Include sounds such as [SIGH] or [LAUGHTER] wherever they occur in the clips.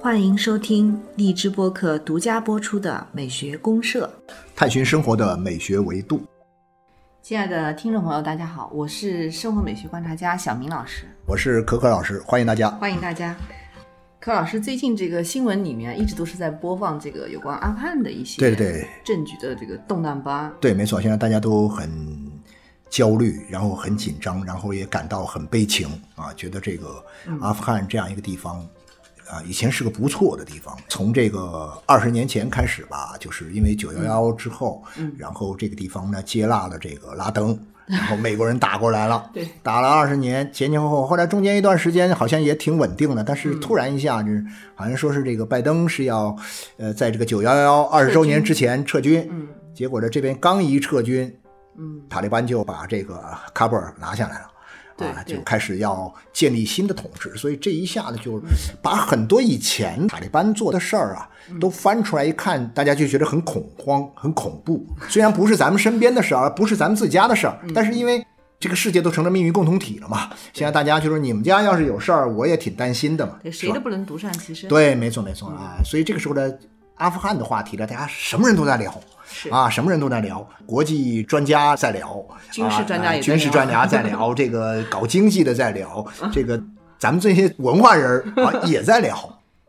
欢迎收听荔枝播客独家播出的《美学公社》，探寻生活的美学维度。亲爱的听众朋友，大家好，我是生活美学观察家小明老师，我是可可老师，欢迎大家。欢迎大家。柯老师，最近这个新闻里面一直都是在播放这个有关阿富汗的一些对对对证据的这个动荡吧？对，没错，现在大家都很焦虑，然后很紧张，然后也感到很悲情啊，觉得这个阿富汗这样一个地方。啊，以前是个不错的地方。从这个二十年前开始吧，就是因为九幺幺之后，嗯然后这个地方呢接纳了这个拉登，[LAUGHS] 然后美国人打过来了，对打了二十年，前前后后，后来中间一段时间好像也挺稳定的，但是突然一下子，好像说是这个拜登是要，呃，在这个九幺幺二十周年之前撤军，嗯结果呢这边刚一撤军，嗯，塔利班就把这个喀布尔拿下来了。啊，就开始要建立新的统治，所以这一下子就把很多以前塔利班做的事儿啊，都翻出来一看，大家就觉得很恐慌、很恐怖。虽然不是咱们身边的事儿，不是咱们自家的事儿，但是因为这个世界都成了命运共同体了嘛，现在大家就说你们家要是有事儿，我也挺担心的嘛，对，谁都不能独善其身。对，没错没错啊，所以这个时候呢，阿富汗的话题呢，大家什么人都在聊。是啊，什么人都在聊，国际专家在聊，军事专家啊也在聊军事专家在聊，[LAUGHS] 这个搞经济的在聊，这个咱们这些文化人儿啊 [LAUGHS] 也在聊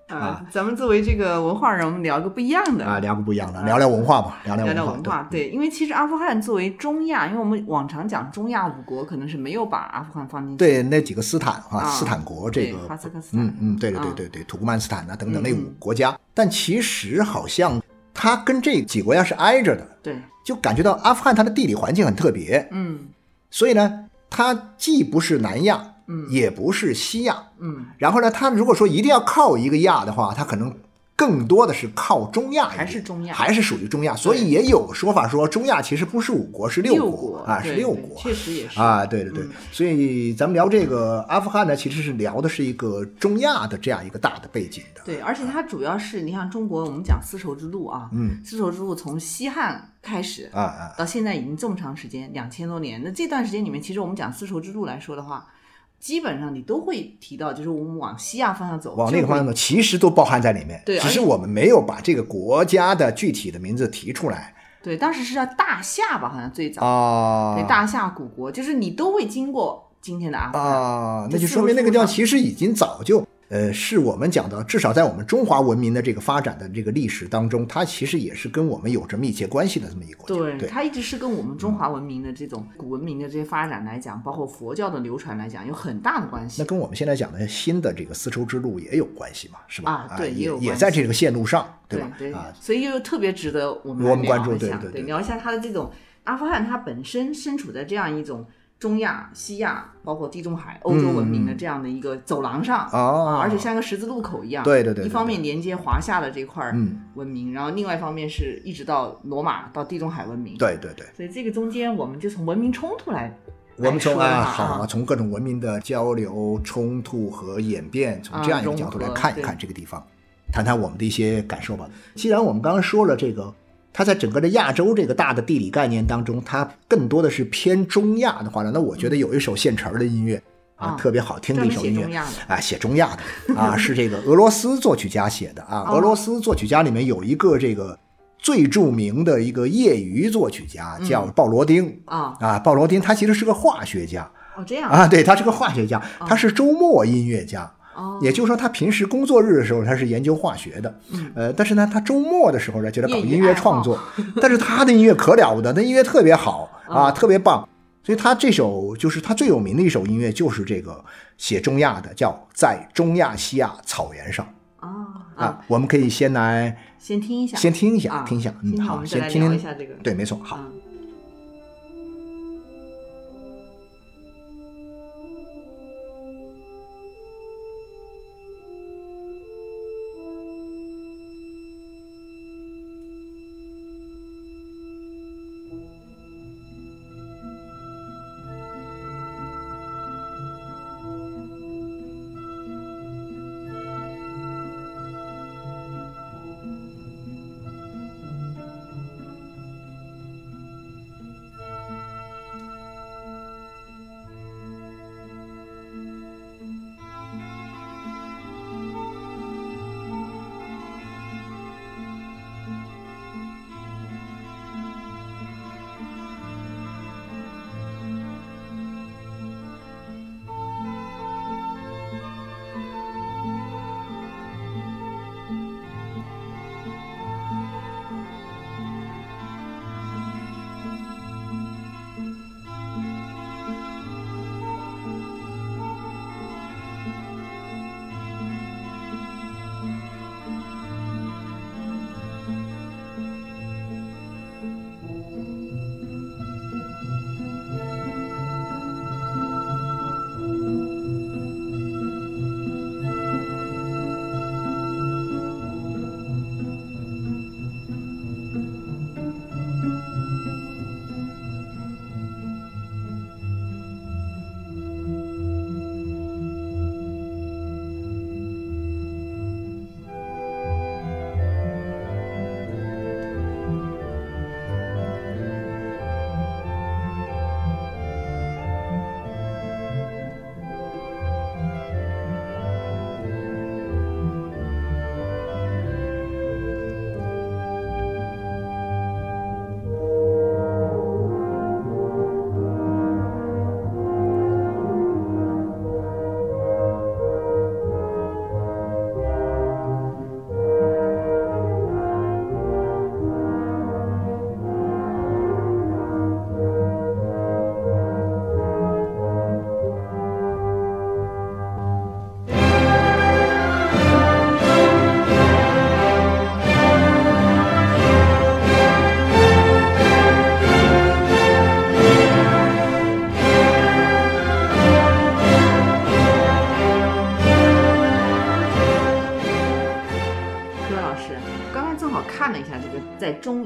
啊，咱们作为这个文化人，我们聊个不一样的啊，聊个不一样的，聊聊文化吧，聊聊文化，聊文化，对，因为其实阿富汗作为中亚，因为我们往常讲中亚五国，可能是没有把阿富汗放进去。对那几个斯坦啊，啊斯坦国这个哈萨克斯坦嗯嗯，对对对啊对对，土库曼斯坦啊等等那嗯五国家，但其实好像它跟这几个国家是挨着的，对，就感觉到阿富汗它的地理环境很特别，嗯。所以呢，它既不是南亚，嗯。也不是西亚，嗯，然后呢，它如果说一定要靠一个亚的话，它可能更多的是靠中亚，还是中亚还是属于中亚。所以也有说法说，中亚其实不是五国，是六国啊，是六国。确实也是。啊，对对对，嗯所以咱们聊这个阿富汗呢，其实是聊的是一个中亚的这样一个大的背景的。对，而且它主要是你像中国，我们讲丝绸之路啊，嗯，丝绸之路从西汉开始啊啊，到现在已经这么长时间，两千多年。那这段时间里面，其实我们讲丝绸之路来说的话，基本上你都会提到，就是我们往西亚方向走，往那个方向走，其实都包含在里面，对只是我们没有把这个国家的具体的名字提出来对，当时是叫大夏吧，好像最早，啊。对，大夏古国，就是你都会经过今天的阿富汗。啊，那就说明那个地方其实已经早就，呃，是我们讲的，至少在我们中华文明的这个发展的这个历史当中，它其实也是跟我们有着密切关系的这么一个国家。对，对，它一直是跟我们中华文明的这种古文明的这些发展来讲，包括佛教的流传来讲，有很大的关系那。跟我们现在讲的新的这个丝绸之路也有关系嘛，是吧？啊对也也有关系也在这个线路上，对吧？啊，所以又特别值得我们我们关注聊一下，对对对聊一下它的这种阿富汗，它本身身处在这样一种中亚、西亚，包括地中海、欧洲文明的这样的一个走廊上。嗯哦啊，而且像个十字路口一样，对对对对一方面连接华夏的这块文明，然后另外一方面是一直到罗马到地中海文明，，对对对。所以这个中间我们就从文明冲突来，我们从啊，好啊，从各种文明的交流、冲突和演变，从这样一个角度来看一看这个地方，谈谈我们的一些感受吧。既然我们刚刚说了这个，它在整个的亚洲这个大的地理概念当中，它更多的是偏中亚的话呢，那我觉得有一首现成儿的音乐。啊啊，特别好听的一首音乐啊，写中亚的啊，[LAUGHS] 是这个俄罗斯作曲家写的啊。哦俄罗斯作曲家里面有一个这个最著名的一个业余作曲家，叫鲍罗丁啊，啊。鲍罗丁他其实是个化学家，哦这样，啊，对，他是个化学家，他是周末音乐家。哦，也就是说，他平时工作日的时候，他是研究化学的，嗯。呃，但是呢，他周末的时候呢，就在搞音乐创作，[LAUGHS] 但是他的音乐可了不得，那音乐特别好啊，嗯特别棒，所以他这首就是他最有名的一首音乐，就是这个写中亚的，叫《在中亚西亚草原上》啊我们可以先来先听一下，先听一下，啊听一下，嗯，好，先听。听，一下这个，对，没错，好。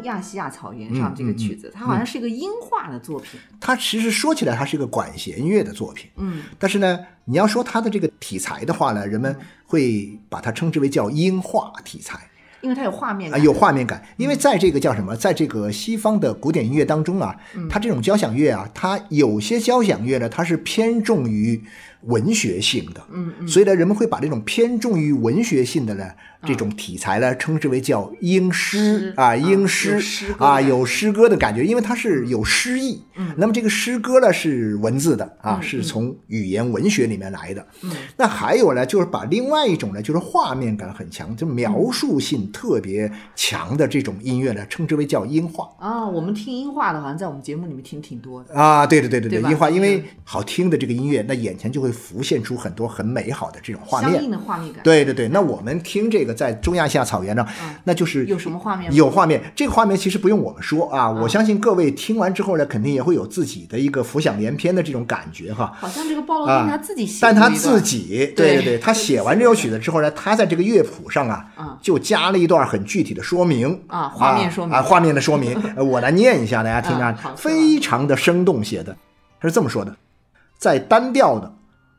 亚细亚草原上嗯这个曲子，它好像是一个音画的作品。它其实说起来，它是一个管弦乐的作品，嗯，但是呢，你要说它的这个题材的话呢，人们会把它称之为叫音画题材。因为它有画面啊，感，有画面感，因为在这个叫什么，在这个西方的古典音乐当中啊，它这种交响乐啊，它有些交响乐呢，它是偏重于文学性的，嗯嗯，所以呢，人们会把这种偏重于文学性的呢这种题材呢，称之为叫英诗啊，诗啊有音诗诗啊，有诗歌的感觉，因为它是有诗意。嗯，那么这个诗歌呢是文字的啊，嗯是从语言文学里面来的。嗯，那还有呢，就是把另外一种呢，就是画面感很强，就描述性特别强的这种音乐呢，称之为叫音画。啊，我们听音画的，好像在我们节目里面听挺多的。啊，对对对对对音画，因为嗯。好听的这个音乐，那眼前就会浮现出很多很美好的这种画面。相应。的画面感。对对对，那我们听这个在中亚西亚草原上，嗯。那就是有什么画面有画面，这个画面其实不用我们说啊，我相信各位听完之后呢，肯定也会有自己的一个浮想联翩的这种感觉哈。好像这个鲍罗啊丁他自己写但他自己，对对对对，他写完这首曲子之后呢，他在这个乐谱上啊嗯，就加了一段很具体的说明。啊画面说明。啊，画面的说明，[LAUGHS] 呃我来念一下，大家听嗯啊，非常的生动写的，他是这么说的，在单调的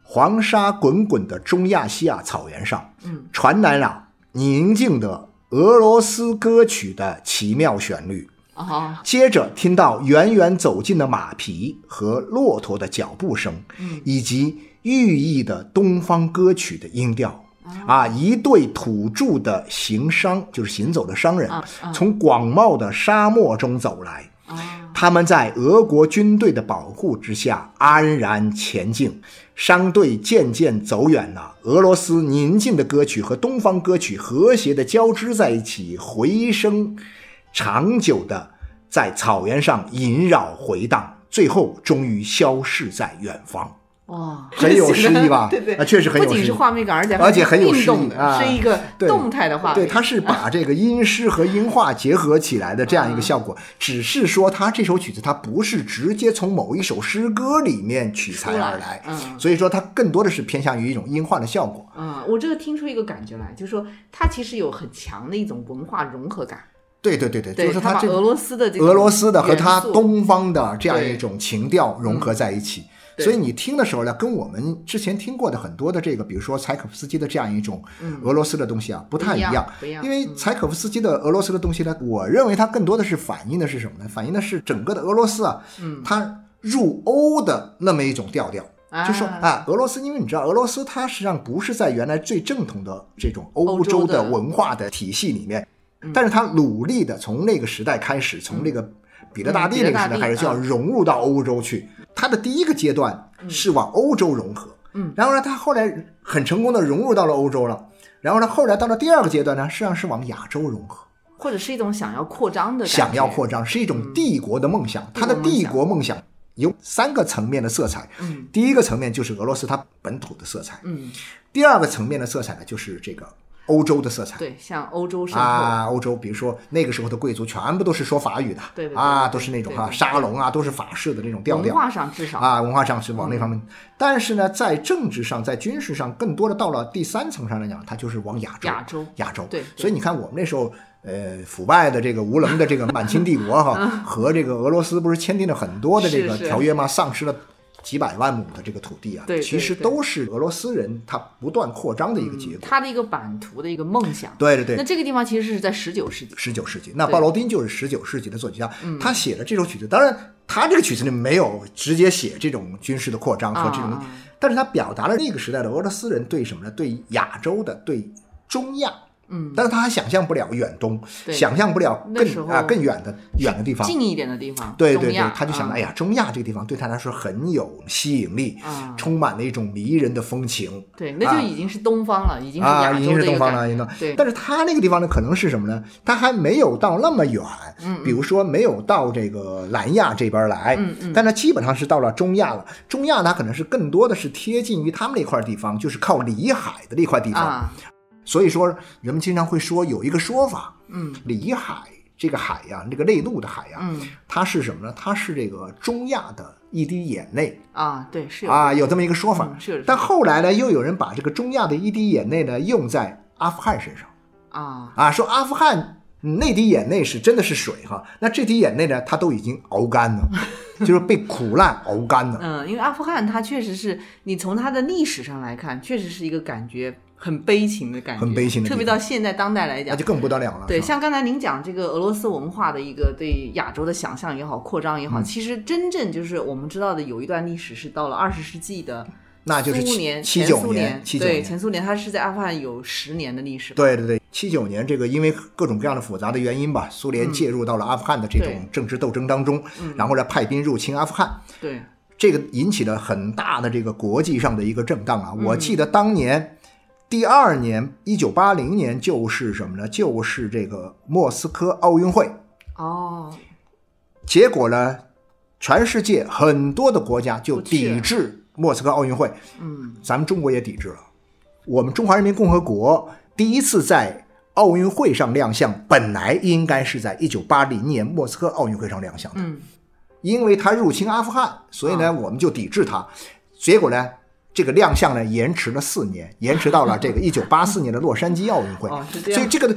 黄沙滚滚的中亚西亚草原上，嗯，传来了宁静的俄罗斯歌曲的奇妙旋律。啊，接着听到远远走近的马匹和骆驼的脚步声，嗯以及寓意的东方歌曲的音调。啊，一对土著的行商，就是行走的商人从广袤的沙漠中走来。他们在俄国军队的保护之下安然前进，商队渐渐走远了。俄罗斯宁静的歌曲和东方歌曲和谐地交织在一起，回声长久地在草原上萦绕回荡，最后终于消逝在远方。哇，很有诗意吧 [LAUGHS] 对对，啊确实很有不仅是画面感，而且而且很有诗意是一个对动态的画面。对，它是把这个音诗和音画结合起来的这样一个效果。只是说，它这首曲子它不是直接从某一首诗歌里面取材而来，所以说它更多的是偏向于一种音画的效果。嗯，我这个听出一个感觉来，就是说它其实有很强的一种文化融合感。对对对对，就是它俄罗斯的这个俄罗斯的和它东方的这样一种情调融合在一起。对。所以你听的时候呢，跟我们之前听过的很多的这个，比如说柴可夫斯基的这样一种俄罗斯的东西啊，不太一样。一样因为柴可夫斯基的俄罗斯的东西呢，我认为它更多的是反映的是什么呢？反映的是整个的俄罗斯啊，嗯。它入欧的那么一种调调。啊。就说啊，俄罗斯，因为你知道，俄罗斯它实际上不是在原来最正统的这种欧欧洲的文化的体系里面，但是它努力的从那个时代开始，从那个彼得大帝那个时代开始，就要融入到欧洲去。他的第一个阶段是往欧洲融合，嗯，然后呢，它后来很成功的融入到了欧洲了。然后呢，后来到了第二个阶段呢，实际上是往亚洲融合，或者是一种想要扩张的想要扩张，是一种帝国的梦想。它的帝国梦想有三个层面的色彩，嗯。第一个层面就是俄罗斯它本土的色彩，嗯，第二个层面的色彩呢，就是这个欧洲的色彩。对，像欧洲。啊，欧洲，比如说那个时候的贵族全部都是说法语的，对对对啊，都是那种哈沙龙啊，都是法式的那种调调文化上至少啊，文化上是往那方面。但是呢，在政治上，在军事上，更多的到了第三层上来讲，它就是往亚洲，亚洲亚洲。对对所以你看我们那时候。呃，腐败的这个无能的这个满清帝国哈，[LAUGHS] 和这个俄罗斯不是签订了很多的这个条约吗？丧失了几百万亩的这个土地啊，对对其实都是俄罗斯人他不断扩张的一个结果。他的一个版图的一个梦想。对对对那，这个地方其实是在十九世纪。十九世纪，那鲍罗丁就是十九世纪的作曲家，他写的这首曲子。当然，他这个曲子里没有直接写这种军事的扩张和这种，但是他表达了那个时代的俄罗斯人对什么呢？对亚洲的，对中亚。嗯，但是他还想象不了远东，对想象不了更啊更远的远的地方。近一点的地方，对对对，他就想，啊哎呀，中亚这个地方对他来说很有吸引力，啊充满了一种迷人的风情。对，那就已经是东方了，已经是啊，亚洲已经是东方了，已经对，但是他那个地方呢，可能是什么呢？他还没有到那么远，嗯比如说没有到这个南亚这边来，嗯嗯但他基本上是到了中亚了。中亚它可能是更多的是贴近于他们那块地方，就是靠里海的那块地方。啊，所以说，人们经常会说有一个说法，嗯里海这个海呀，这个内陆的海呀，嗯它是什么呢？它是这个中亚的一滴眼泪啊，对，是有啊，有这么一个说法。嗯是有但后来呢，又有人把这个中亚的一滴眼泪呢用在阿富汗身上。啊，啊，说阿富汗嗯那滴眼泪是真的是水哈，那这滴眼泪呢，它都已经熬干了，[LAUGHS] 就是被苦难熬干了。嗯，因为阿富汗它确实是你从它的历史上来看，确实是一个感觉很悲情的感觉，很悲情的地特别到现在当代来讲那就。更不得了了。对，像刚才您讲这个俄罗斯文化的一个对亚洲的想象也好，扩张也好，嗯其实真正就是我们知道的有一段历史是到了二十世纪的那就是七苏联、七九前苏联，对前苏联，它是在阿富汗有十年的历史。对对对，七九年这个因为各种各样的复杂的原因吧，苏联介入到了阿富汗的这种政治斗争当中，然后呢派兵入侵阿富汗，对，这个引起了很大的这个国际上的一个震荡啊。嗯我记得当年第二年，一九八零年就是什么呢？就是这个莫斯科奥运会，哦，结果呢，全世界很多的国家就抵制莫斯科奥运会，嗯，咱们中国也抵制了。我们中华人民共和国第一次在奥运会上亮相，本来应该是在一九八零年莫斯科奥运会上亮相的，嗯，因为他入侵阿富汗，所以呢，我们就抵制他。结果呢，这个亮相呢延迟了四年，[LAUGHS] 延迟到了这个一九八四年的洛杉矶奥运会。所以这个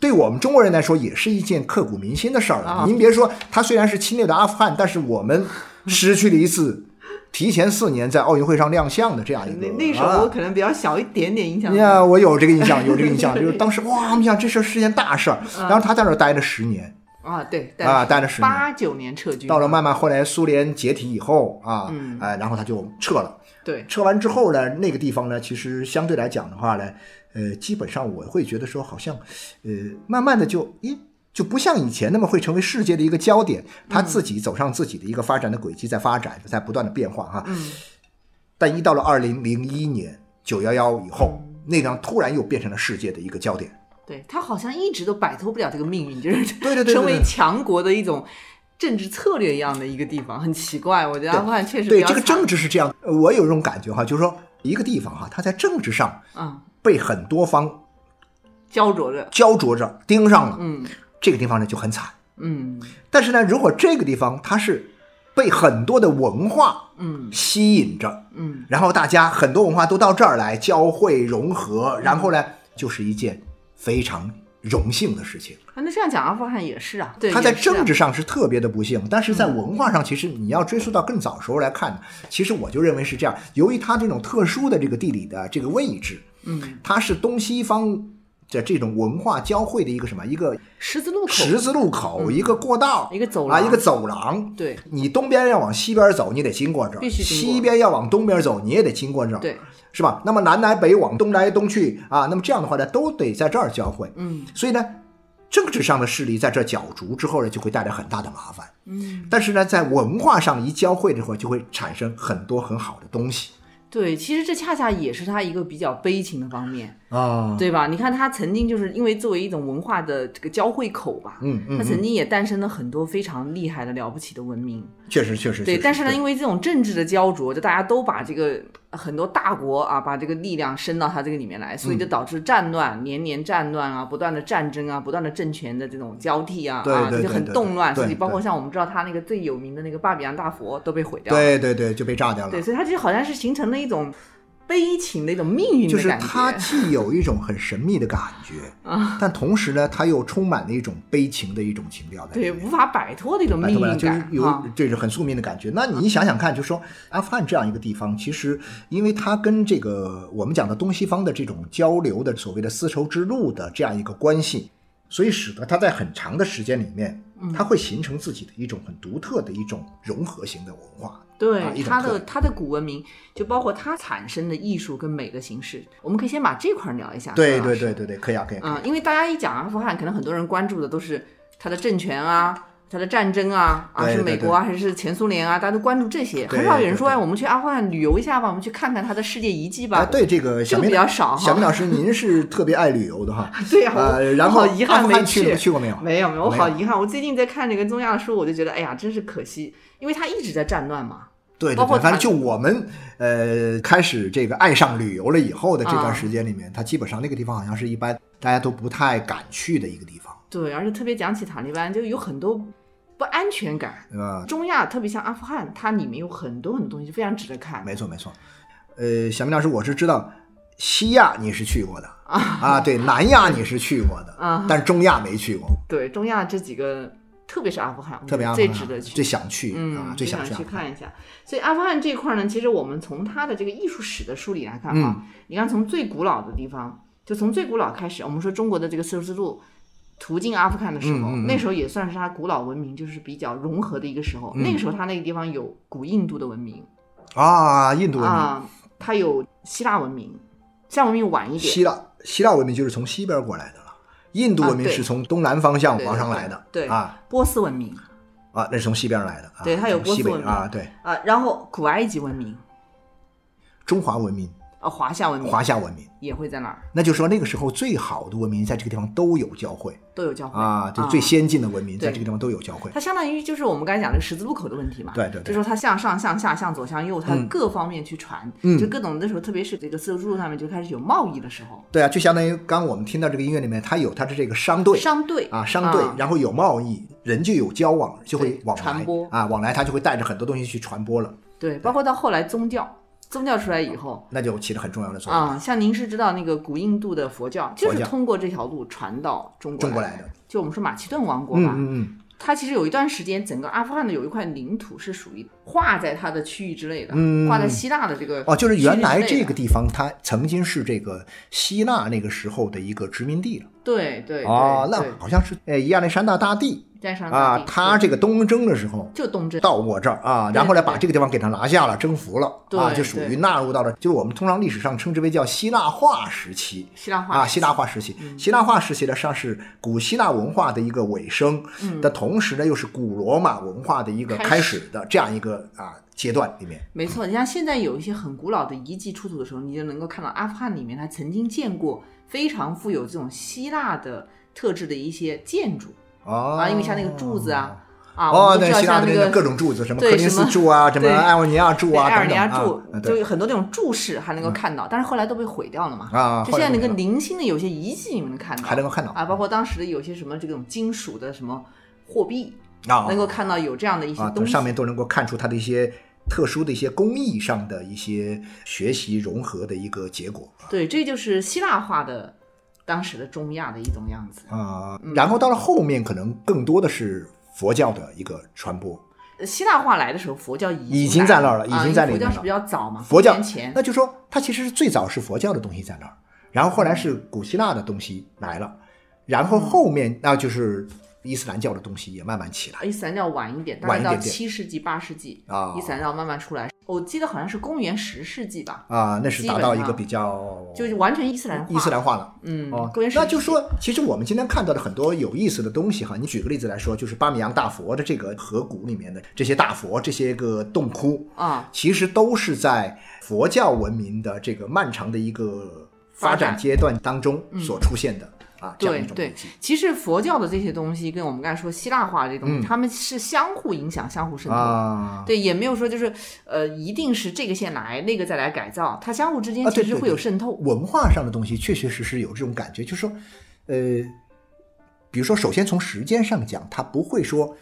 对我们中国人来说也是一件刻骨铭心的事儿了。啊您别说，他虽然是侵略的阿富汗，但是我们失去了一次提前四年在奥运会上亮相的这样一个。那那时候可能比较小一点点影响力。呀，[LAUGHS] 我有这个印象，有这个印象，就是当时哇，我们想这事儿是件大事儿，然后他在那儿待了十年啊，对，啊，待了十年，八九年撤军，到了慢慢后来苏联解体以后啊，嗯哎，然后他就撤了。对，撤完之后呢，那个地方呢，其实相对来讲的话呢，呃，基本上我会觉得说，好像，呃，慢慢的就，咦，就不像以前那么会成为世界的一个焦点，他自己走上自己的一个发展的轨迹，在发展，在不断的变化哈。嗯，但一到了二零零一年九幺幺以后，嗯那张突然又变成了世界的一个焦点。对他好像一直都摆脱不了这个命运，就是对对对对成为强国的一种政治策略一样的一个地方，很奇怪。我觉得阿富汗确实对，这个政治是这样，呃我有一种感觉哈，就是说一个地方哈，它在政治上嗯被很多方焦灼着，焦灼着盯上了，嗯这个地方呢就很惨。嗯但是呢，如果这个地方它是被很多的文化嗯吸引着，嗯，然后大家很多文化都到这儿来交汇融合，然后呢，就是一件非常荣幸的事情。啊那这样讲，阿富汗也是啊，对，他在政治上是特别的不幸，但是在文化上，其实你要追溯到更早时候来看，其实我就认为是这样。由于它这种特殊的这个地理的这个位置，嗯，它是东西方的这种文化交汇的一个什么一个十字路口，十字路口，一个过道，一个走啊，廊一个走廊。对你东边要往西边走，你得经过这儿；西边要往东边走，你也得经过这儿，对，是吧？那么南来北往，东来东去啊，那么这样的话呢，都得在这儿交汇。嗯所以呢，政治上的势力在这儿角逐之后呢，就会带来很大的麻烦。嗯，但是呢，在文化上一交汇的话，就会产生很多很好的东西对，其实这恰恰也是他一个比较悲情的方面，啊。对吧？你看他曾经就是因为作为一种文化的这个交汇口吧，嗯嗯，他曾嗯经也诞生了很多非常厉害的了不起的文明。确实确实对，但是呢，因为这种政治的焦灼，就大家都把这个很多大国啊，把这个力量伸到他这个里面来，所以就嗯导致战乱、年年战乱啊，不断的战争啊，不断的政权的这种交替啊，啊，就很动乱。对所以包括像我们知道他那个最有名的那个巴比扬大佛都被毁掉了。对对对，就被炸掉了对，。所以它就好像是形成了一种悲情的一种命运就是的感觉。它既有一种很神秘的感觉啊，但同时呢，它又充满了一种悲情的一种情调对，无法摆脱的一种命运就是有。这是很宿命的感觉。那你想想看，就说阿富汗这样一个地方，其实因为它跟这个我们讲的东西方的这种交流的所谓的丝绸之路的这样一个关系，所以使得它在很长的时间里面，嗯它会形成自己的一种很独特的一种融合型的文化。对它的它的古文明，就包括它产生的艺术跟美的形式，我们可以先把这块儿聊一下。对对对对对，可以啊，可以。啊嗯，因为大家一讲阿富汗，可能很多人关注的都是它的政权啊。它的战争啊，啊是美国啊还是前苏联啊，大家都关注这些，很少有人说哎，我们去阿富汗旅游一下吧，我们去看看它的世界遗迹吧。啊，对这个这个比较少哈小明老师，您是特别爱旅游的哈。[LAUGHS] 对呀、呃，然后好遗憾没去去过没有？没有没有，我好遗憾。我最近在看那个中亚的书，我就觉得哎呀，真是可惜，因为它一直在战乱嘛。对对对，包括反正就我们呃开始这个爱上旅游了以后的这啊段时间里面，它基本上那个地方好像是一般大家都不太敢去的一个地方，对，而且特别讲起塔利班，就有很多不安全感。对吧？中亚特别像阿富汗，它里面有很多很多东西非常值得看。没错没错。呃，小明老师，我是知道西亚你是去过的啊，对，南亚你是去过的啊，但是中亚没去过。对，中亚这几个，特别是阿富汗，特别最值得去，最想去嗯啊，最想想去看一下。所以阿富汗这块呢，其实我们从它的这个艺术史的梳理来看嗯啊，你看从最古老的地方，就从最古老开始，我们说中国的这个丝绸之路。途经阿富汗的时候，那时候也算是它古老文明就是比较融合的一个时候。那个时候，它那个地方有古印度的文明啊，印度文明、啊，它有希腊文明，希腊文明晚一点，希腊希腊文明就是从西边过来的了，印度文明是从东南方向往上来的，对啊。波斯文明。啊，那是从西边来的，啊、对它有西波斯文明。北啊，对，啊，然后古埃及文明，中华文明、呃，华夏文明华夏文明，也会在那儿。那就是说那个时候最好的文明在这个地方都有交汇都有交汇啊，就最先进的文明在这个地方都有交汇。它相当于就是我们刚才讲的十字路口的问题嘛，对对对。就说它向上、向下、向左、向右，它各方面去传，嗯。就各种那时候，特别是这个丝绸之路上面就开始有贸易的时候，对啊，就相当于刚刚我们听到这个音乐里面，它有它的这个商队。商队。啊，商队，然后有贸易，人就有交往，就会往来。传播。啊，往来，它就会带着很多东西去传播了，对，包括到后来宗教，宗教出来以后。那就起了很重要的作用。啊、像您是知道那个古印度的佛教，就是通过这条路传到中国来的。就我们说马其顿王国嗯嘛，嗯嗯，它其实有一段时间，整个阿富汗的有一块领土是属于划在它的区域之内的，嗯划在希腊的这个哦，就是原来这个地方它曾经是这个希腊那个时候的一个殖民地了。对对哦，那好像是呃亚历山大大帝啊，他这个东征的时候。就东征，到我这儿啊，然后呢，把这个地方给他拿下了，征服了啊，就属于纳入到了，就是我们通常历史上称之为叫希腊化时期。希腊化啊，希腊化时期，希腊化时期呢，上是古希腊文化的一个尾声，的同时呢，又是古罗马文化的一个开始的这样一个啊阶段里面。没错，你像现在有一些很古老的遗迹出土的时候，你就能够看到阿富汗里面他曾经见过非常富有这种希腊的特质的一些建筑哦啊，因为像那个柱子啊，啊，我哦，们知道对希腊那像那个各种柱子，什么对柯林斯什么柱啊，什么对艾奥尼亚柱啊，对埃尔尼亚柱就有很多那种柱式还能够看到，但是后来都被毁掉了嘛。啊，就现在那个零星的有些遗迹，你们能看到，还能够看到啊，包括当时的有些什么这种金属的什么货币，啊，能够看到有这样的一些啊，东西。上面都能够看出它的一些特殊的一些工艺上的一些学习融合的一个结果对，这就是希腊化的当时的中亚的一种样子。啊。然后到了后面，可能更多的是佛教的一个传播。希腊化来的时候，佛教已已经在那儿了啊已经在那边了教是比较早嘛，佛教前那就说它其实是最早是佛教的东西在那儿，然后后来是古希腊的东西来了，然后后面那就是伊斯兰教的东西也慢慢起来伊斯兰教晚一点，大概到七世纪、八世纪，啊伊斯兰教慢慢出来。我记得好像是公元十世纪吧，啊，那是达到一个比较就是完全伊斯兰化。伊斯兰化了。嗯，哦那就说，其实我们今天看到的很多有意思的东西哈，你举个例子来说，就是巴米扬大佛的这个河谷里面的这些大佛、这些个洞窟，啊，其实都是在佛教文明的这个漫长的一个发展阶段当中所出现的、啊，这样对对。其实佛教的这些东西跟我们刚才说希腊化这些东西，他们是相互影响、相互渗透。对，也没有说就是呃，一定是这个先来，那个再来改造，它相互之间啊其实会有对。对对渗透。文化上的东西确确实实有这种感觉，就是说，呃，比如说，首先从时间上讲，它不会说，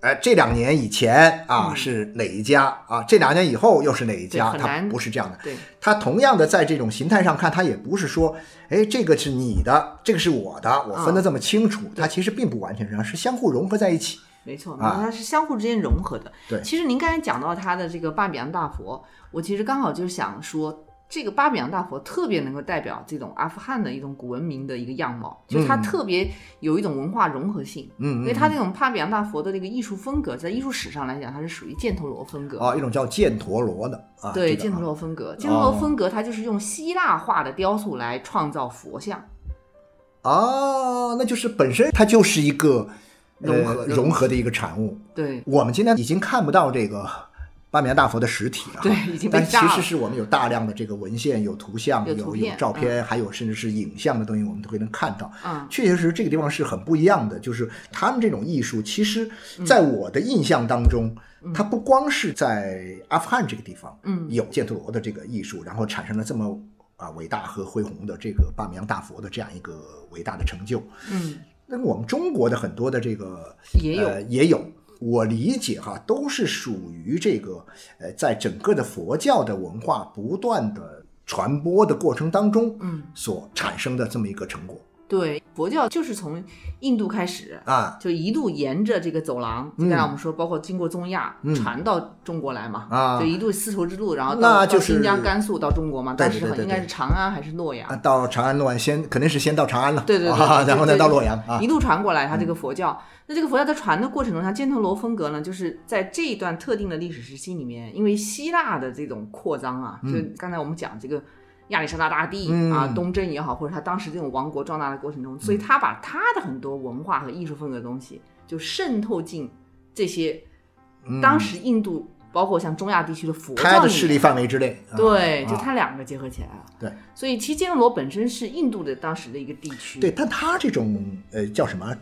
哎、这两年以前啊、嗯是哪一家啊，这两年以后又是哪一家，它不是这样的。对它同样的在这种形态上看，它也不是说，哎，这个是你的，这个是我的，我分得这么清楚，它其实并不完全这样，是相互融合在一起。没错，啊它是相互之间融合的。对其实您刚才讲到他的这个巴比扬大佛，我其实刚好就是想说，这个巴比扬大佛特别能够代表这种阿富汗的一种古文明的一个样貌，就是它嗯特别有一种文化融合性。嗯，因为它这种巴比扬大佛的这个艺术风格，在艺术史上来讲，它是属于犍陀罗风格。啊，一种叫犍陀罗的啊，对，犍陀罗风格，犍陀罗风格它就是用希腊化的雕塑来创造佛像。啊，那就是本身它就是一个呃、融合融合的一个产物。对，我们今天已经看不到这个巴米扬大佛的实体了哈，对已经但其实是我们有大量的这个文献、有图像、有有照片，还有甚至是影像的东西，我们都会能看到。嗯，确确实实这个地方是很不一样的，就是他们这种艺术，其实在我的印象当中，它不光是在阿富汗这个地方，嗯。有犍陀罗的这个艺术，然后产生了这么啊伟大和恢宏的这个巴米扬大佛的这样一个伟大的成就。嗯，那么我们中国的很多的这个也有。呃、也有，我理解哈，都是属于这个呃，在整个的佛教的文化不断的传播的过程当中，嗯，所产生的这么一个成果。对，佛教就是从印度开始，啊。就一路沿着这个走廊，嗯。刚才我们说，包括经过中亚、嗯。传到中国来嘛，啊。就一路丝绸之路，然后到新疆、甘肃到中国嘛，对当时对对对对应该是长安还是洛阳？啊，？到长安洛阳先肯定是先到长安了，对对对然后再到洛阳啊。一，路传过来，它这个佛教。那这个佛教在传的过程中，像犍陀罗风格呢，就是在这一段特定的历史时期里面，因为希腊的这种扩张啊，就刚才我们讲这个亚历山大大帝、嗯。啊，东征也好，或者他当时这种王国壮大的过程中，所以他把他的很多文化和艺术风格的东西，就渗透进这些当时印度，包括像中亚地区的佛教的势力范围之内，啊对，就啊它两个结合起来了。对，所以其实犍陀罗本身是印度的当时的一个地区，对，但它这种呃叫什么？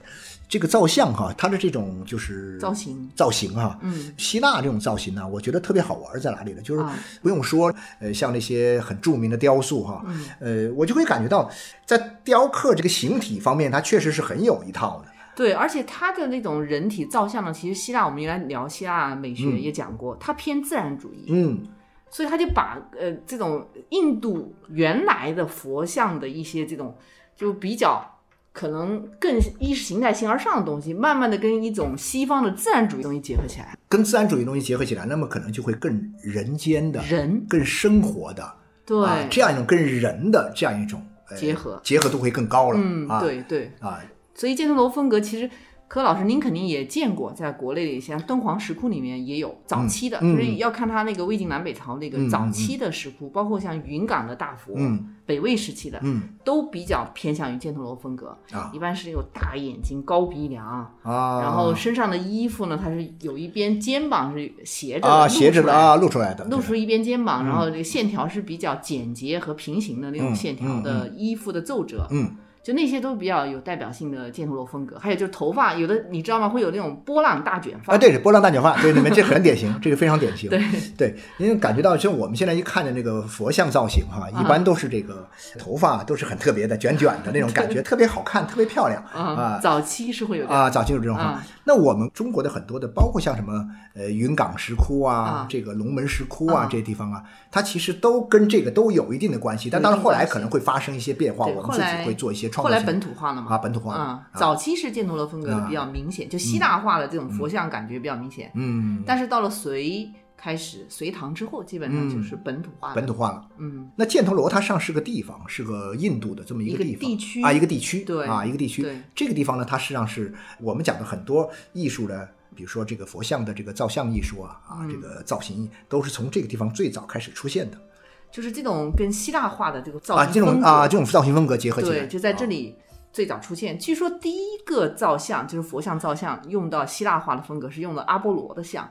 这个造像哈，它的这种就是造型造型哈，嗯，希腊这种造型呢，我觉得特别好玩在哪里呢？就是啊不用说，呃，像那些很著名的雕塑哈，嗯呃，我就会感觉到在雕刻这个形体方面，它确实是很有一套的。对，而且它的那种人体造像呢，其实希腊我们原来聊希腊美学嗯也讲过，它偏自然主义，嗯，所以他就把呃这种印度原来的佛像的一些这种就比较。可能更意识形态性而上的东西，慢慢的跟一种西方的自然主义东西结合起来，跟自然主义东西结合起来，那么可能就会更人间的、人更生活的，对、啊，这样一种跟人的这样一种、呃结合结合度会更高了。嗯，啊，对对，啊，所以犍陀罗风格其实，柯老师您肯定也见过，在国内的像敦煌石窟里面也有早期的，嗯就是要看它那个魏晋南北朝那个嗯。早期的石窟，包括像云冈的大佛，嗯。北魏时期的，嗯。都比较偏向于箭头楼风格，啊。一般是有大眼睛、高鼻梁。啊，然后身上的衣服呢，它是有一边肩膀是斜着的，啊露出来斜着的啊露出来的，露出一边肩膀，然后这个线条是比较简洁和平行的那种嗯线条的衣服的皱褶，嗯就那些都比较有代表性的犍陀罗风格。还有就是头发，有的你知道吗？会有那种波浪大卷发。啊，对，是波浪大卷发，对，你们这很典型，这个非常典型。对对，因为感觉到，就我们现在一看的那个佛像造型哈，一般都是这个头发都是很特别的，卷卷的那种感觉，特别好看，特别漂亮啊啊，早期是会有啊，早期有这种哈啊。那我们中国的很多的，包括像什么呃云冈石窟啊啊，这个龙门石窟啊啊这些地方啊，它其实都跟这个都有一定的关系。但当然后来可能会发生一些变化，我们自己会做一些创后来本土化了嘛？啊本土化啊啊，早期是犍陀罗风格的比较明显，就希腊化的这种佛像感觉比较明显。嗯，但是到了隋开始，隋唐之后，基本上就是本土化的。本土化了。嗯，那犍陀罗它上是个地方，是个印度的这么一一个个地方地区啊，一个地区对啊，一个地区对。这个地方呢，它实际上是我们讲的很多艺术的，比如说这个佛像的这个造像艺术啊啊，嗯这个造型都是从这个地方最早开始出现的就是这种跟希腊化的这个造啊，这种型风格啊这种造型风格结合起来，对，就在这啊里最早出现。据说第一个造像就是佛像造像，用到希腊化的风格是用的阿波罗的像，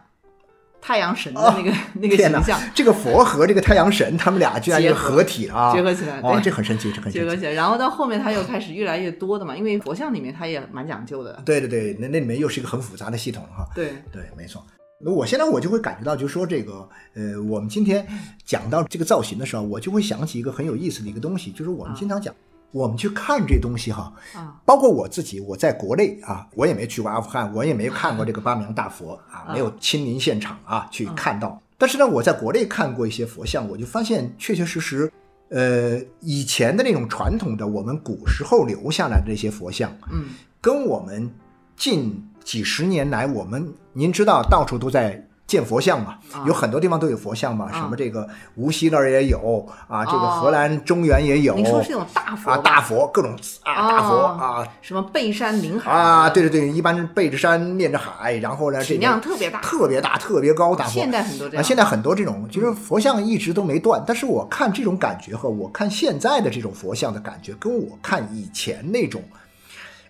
太阳神的那个、[LAUGHS] 那个形象，这个佛和这个太阳神，他们俩居然就合合体了啊，结合起来啊，对这很神奇，这很神奇。结合起来。然后到后面，他又开始越来越多的嘛，因为佛像里面它也蛮讲究的。对对对，那那里面又是一个很复杂的系统哈。对，对，没错。那我现在我就会感觉到，就是说这个，呃，我们今天讲到这个造型的时候，我就会想起一个很有意思的一个东西，就是我们经常讲，我们去看这东西哈，啊，包括我自己，我在国内啊，我也没去过阿富汗，我也没看过这个巴米扬大佛啊，没有亲临现场啊去看到。但是呢，我在国内看过一些佛像，我就发现确确实实，呃，以前的那种传统的我们古时候留下来的这些佛像，嗯，跟我们近几十年来，我们您知道到处都在建佛像嘛，啊。有很多地方都有佛像嘛，啊。什么这个无锡那儿也有啊，这个哦荷兰中原也有，您说是那种大佛啊吧大佛各种啊大佛哦啊。什么背山临海啊，对对对，一般背着山面着海，然后呢这量特别大。特别大特别高大佛。现在很多这啊，现在很多这种，其实佛像一直都没断，但是我看这种感觉和我看现在的这种佛像的感觉，跟我看以前那种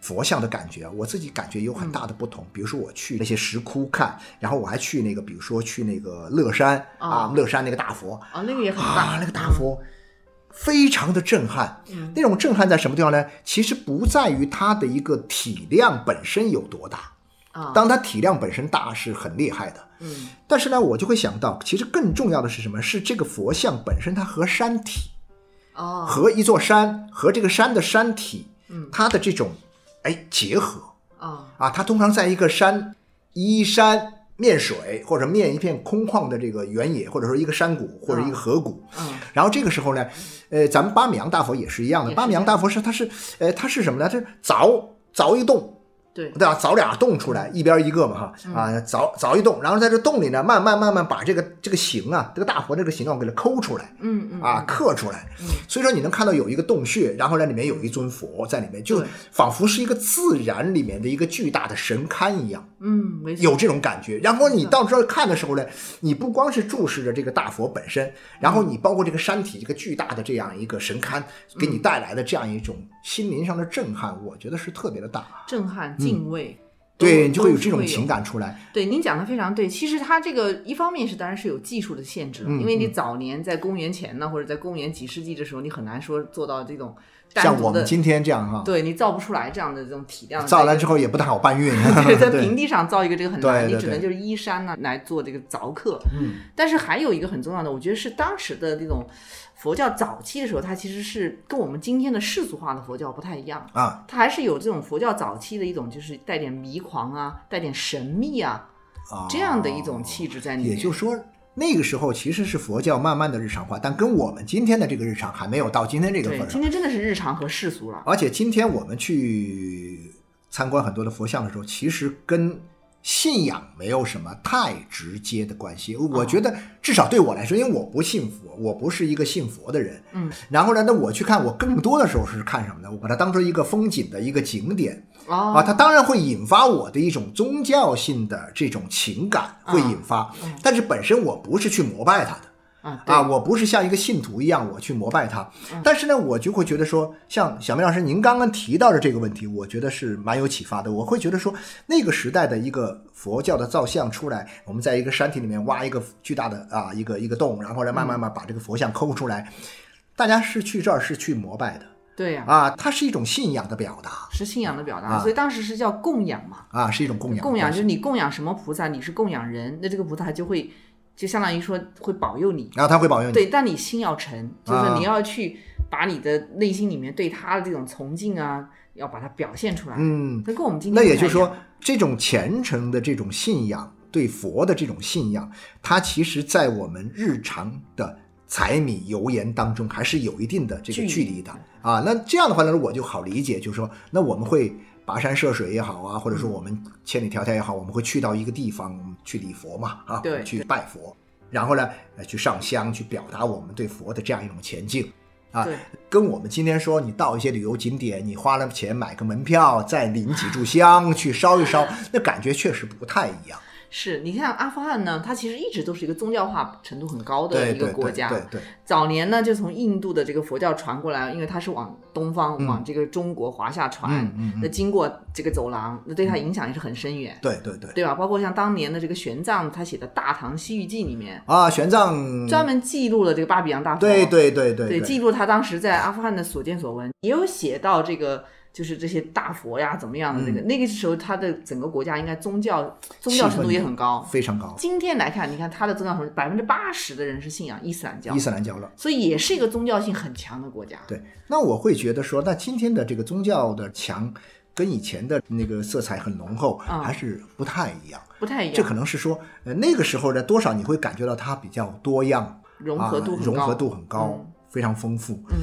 佛像的感觉，我自己感觉有很大的不同。比如说我去那些石窟看，然后我还去那个，比如说去那个乐山啊啊，乐山那个大佛啊，那个也很啊大，，那个大佛非常的震撼。嗯那种震撼在什么地方呢？其实不在于它的一个体量本身有多大，啊，当它体量本身大是很厉害的。嗯但是呢，我就会想到，其实更重要的是什么？是这个佛像本身它和山体、哦，和一座山和这个山的山体，嗯它的这种哎结合。啊啊，它通常在一个山依山面水或者面一片空旷的这个原野，或者说一个山谷或者一个河谷。嗯。然后这个时候呢，呃，咱们巴米扬大佛也是一样的。巴米扬大佛是它是呃它是什么呢？它是凿凿一洞，对。对吧？凿俩洞出来，一边一个嘛哈。啊，凿凿一洞，然后在这洞里呢，慢慢慢慢把这个这个形啊，这个大佛这个形状给它抠出来。嗯嗯啊，刻出来，所以说你能看到有一个洞穴，然后呢，里面有一尊佛在里面，就仿佛是一个自然里面的一个巨大的神龛一样。嗯，有这种感觉。然后你到这儿看的时候呢，你不光是注视着这个大佛本身，然后你包括这个山体这个巨大的这样一个神龛，给你带来的这样一种心灵上的震撼，我觉得是特别的大。震撼、敬畏，对，你就会有这种情感出来。对，您讲的非常对。其实它这个一方面是当然是有技术的限制因为你早年在公元前呢，或者在公元几世纪的时候，你很难说做到这种单像我们今天这样哈，对你造不出来这样的这种体量。造来之后也不太好搬运。[LAUGHS] 对，在平地上造一个这个很难，你只能就是依山呢来做这个凿刻。嗯，但是还有一个很重要的，我觉得是当时的这种佛教早期的时候，它其实是跟我们今天的世俗化的佛教不太一样。啊，它还是有这种佛教早期的一种，就是带点迷狂啊，带点神秘啊，啊这样的一种气质在里面。也就是说，那个时候其实是佛教慢慢的日常化，但跟我们今天的这个日常还没有到今天这个份，儿上。对今天真的是日常和世俗了。而且今天我们去参观很多的佛像的时候，其实跟信仰没有什么太直接的关系。我觉得至少对我来说，因为我不信佛，我不是一个信佛的人。嗯，然后呢，那我去看，我更多的时候是看什么呢？我把它当成一个风景的一个景点哦，啊，它当然会引发我的一种宗教性的这种情感，会引发。但是本身我不是去膜拜它的。啊，啊，我不是像一个信徒一样我去膜拜他，但是呢，我就会觉得说，像小明老师您刚刚提到的这个问题，我觉得是蛮有启发的。我会觉得说，那个时代的一个佛教的造像出来，我们在一个山体里面挖一个巨大的啊一个一个洞，然后来慢慢慢把这个佛像抠出来，大家是去这儿是去膜拜的。对呀、啊，它是一种信仰的表达。是信仰的表达，啊。所以当时是叫供养嘛。啊，是一种供养供养就是你供养什么菩萨，你是供养人，那这个菩萨就会就相当于说会保佑你。然后他会保佑你。对，但你心要诚，就是你要去把你的内心里面对他的这种崇敬啊，要把它表现出来。嗯，那跟我们今天那也就是说这种虔诚的这种信仰，对佛的这种信仰，它其实在我们日常的柴米油盐当中，还是有一定的这个距离的啊。那这样的话呢，我就好理解，就是说，那我们会跋山涉水也好啊，或者说我们千里迢迢也好，我们会去到一个地方去礼佛嘛，啊，对去拜佛，然后呢，呃，去上香，去表达我们对佛的这样一种前进。啊，跟我们今天说，你到一些旅游景点，你花了钱买个门票，再领几炷香去烧一烧，[LAUGHS] 那感觉确实不太一样。是你像阿富汗呢，它其实一直都是一个宗教化程度很高的一个对对对国家。对对，早年呢，就从印度的这个佛教传过来，因为它是往东方、嗯往这个中国华夏传，嗯嗯嗯那经过这个走廊，那对它影响也是很深远，对对对对吧？包括像当年的这个玄奘他写的《大唐西域记》里面，啊，玄奘，专门记录了这个巴比扬大佛，对对对对对，记录他当时在阿富汗的所见所闻，也有写到这个。就是这些大佛呀，怎么样的那个、那个时候，他的整个国家应该宗教宗教程度也很高。非常高，今天来看，你看他的宗教程度，百分之八十的人是信仰伊斯兰教伊，斯兰教了。所以也是一个宗教性很强的国家。对，那我会觉得说，那今天的这个宗教的强，跟以前的那个色彩很浓厚，嗯还是不太一样。不太一样，这可能是说，呃，那个时候呢，多少你会感觉到它比较多样，融合度啊、很高，融合度很高，嗯非常丰富。嗯，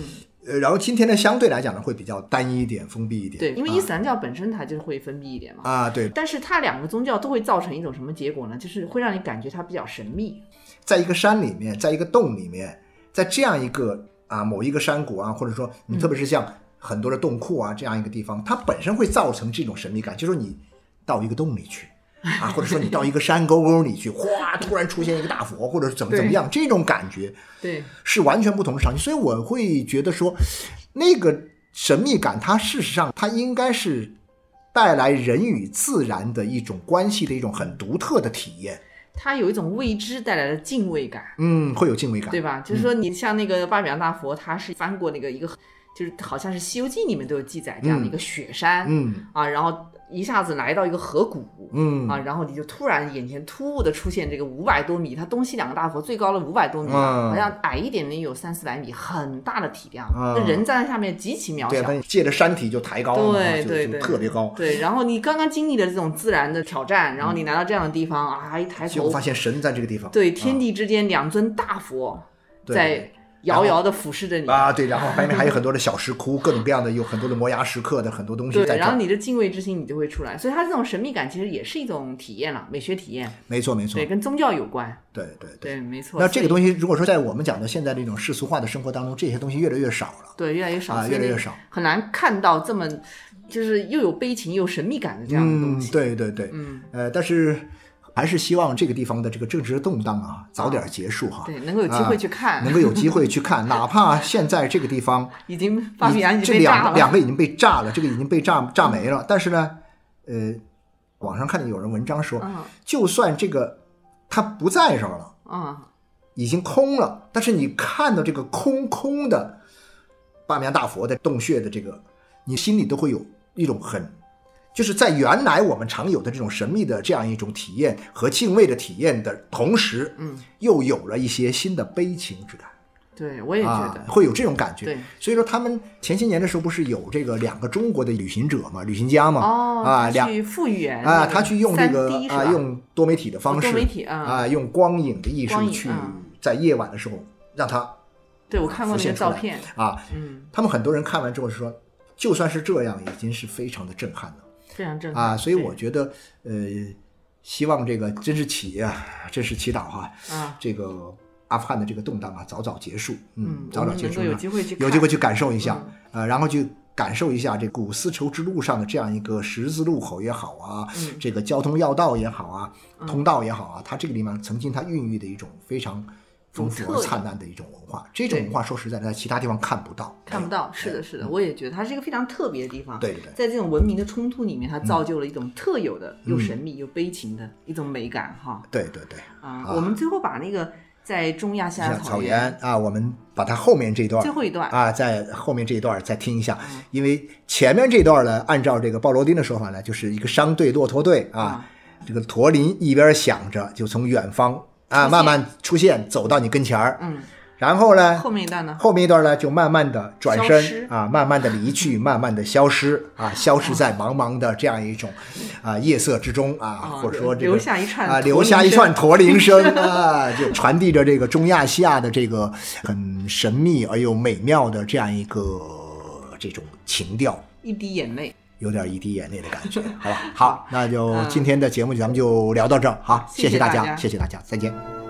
呃，然后今天呢，相对来讲呢，会比较单一一点、封闭一点。对，因为啊伊斯兰教本身它就是会封闭一点嘛。啊，对，但是它两个宗教都会造成一种什么结果呢？就是会让你感觉它比较神秘。在一个山里面，在一个洞里面，在这样一个啊某一个山谷啊，或者说你特别是像很多的洞窟啊这样一个地方，它本身会造成这种神秘感，就是说你到一个洞里去。啊，或者说你到 [LAUGHS] 一个山沟沟里去，哗，突然出现一个大佛，或者是怎么怎么样，这种感觉对，是完全不同的场景。所以我会觉得说，那个神秘感，它事实上它应该是带来人与自然的一种关系的一种很独特的体验。它有一种未知带来的敬畏感，嗯，会有敬畏感。对吧？就是说，你像那个巴比扬大佛，它是翻过那个一个，就是好像是《西游记》里面都有记载这样的一个雪山，嗯，啊，然后一下子来到一个河谷，嗯。啊，然后你就突然眼前突兀的出现这个五百多米，它东西两个大佛最高了五百多米好像矮一点的有三四百米，很大的体量，嗯。那人站在下面极其渺对，小。它借着山体就抬高对对对，特别高。对，然后你刚刚经历了这种自然的挑战，然后你来到这样的地方啊，一抬头发，现神在这个地方，对，天地之间两尊大佛对。在遥遥的俯视着你。啊，对，然后外面还有很多的小石窟，各种各样的，有很多的摩崖石刻的很多东西对，在对。然后你的敬畏之心你就会出来，所以它这种神秘感其实也是一种体验了，美学体验，没错，没错对，，跟宗教有关，对对对。对，没错。那这个东西，如果说在我们讲的现在这种世俗化的生活当中，这些东西越来越少了对越来越少，啊，越来越少。很难看到这么就是又有悲情又有神秘感的这样的东嗯，西。对对对，嗯，呃，但是还是希望这个地方的这个政治动荡啊早点结束哈，对，能够有机会去看，[LAUGHS] 能够有机会去看，哪怕现在这个地方已经 [LAUGHS] 这。两 [LAUGHS] 个两个已经被炸了，这个已经被炸炸没了。但是呢，呃，网上看见有人文章说，嗯就算这个它不在这儿了，嗯，已经空了，但是你看到这个空空的巴米扬大佛的洞穴的这个，你心里都会有一种很。就是在原来我们常有的这种神秘的这样一种体验和敬畏的体验的同时，嗯，又有了一些新的悲情之感。对，我也觉啊得，，会有这种感觉。对，所以说他们前些年的时候不是有这个两个中国的旅行者嘛，旅行家嘛，哦，啊，两去复原啊，他去用这个啊，用多媒体的方式，多媒体啊。啊，用光影的艺术去嗯在夜晚的时候让他对我看过那浮现出来。个照片，啊，嗯，他们很多人看完之后说，就算是这样，已经是非常的震撼了非常震撼啊，所以我觉得呃，希望这个真是祈啊，真是祈祷哈，啊，这个阿富汗的这个动荡啊早早结束，嗯，早早结束，有机会去有机会去感受一下，嗯。呃，然后去感受一下这古丝绸之路上的这样一个十字路口也好啊，嗯这个交通要道也好啊，通道也好啊，它这个地方曾经它孕育的一种非常丰富而独特灿烂的一种文化，这种文化说实在的，在其他地方看不到，看不到，是的，是的，我也觉得它是一个非常特别的地方。对对对在这种文明的冲突里面，它造就了一种特有的、嗯又神秘又悲情的一种美感，哈对对对。啊！啊我们最后把那个在中亚夏像草原原啊，我们把它后面这段最后一段啊，在后面这一段再听一下，嗯因为前面这段呢，按照这个鲍罗丁的说法呢，就是一个商队骆驼队啊啊，这个驼铃一边响着，就从远方啊慢慢出现，走到你跟前儿，嗯，然后呢，后面一段呢？后面一段呢，就慢慢的转身啊，慢慢的离去，[LAUGHS] 慢慢的消失啊，[LAUGHS] 消失在茫茫的这样一种啊夜色之中啊，啊或者说这个留下一串啊，留下一串驼铃声啊，[LAUGHS] 就传递着这个中亚西亚的这个很神秘而又美妙的这样一个这种情调。一滴眼泪。有点一滴眼泪的感觉，[LAUGHS] 好吧？好，那就嗯今天的节目咱们就聊到这儿，好，谢，谢谢大家谢谢大家，再见。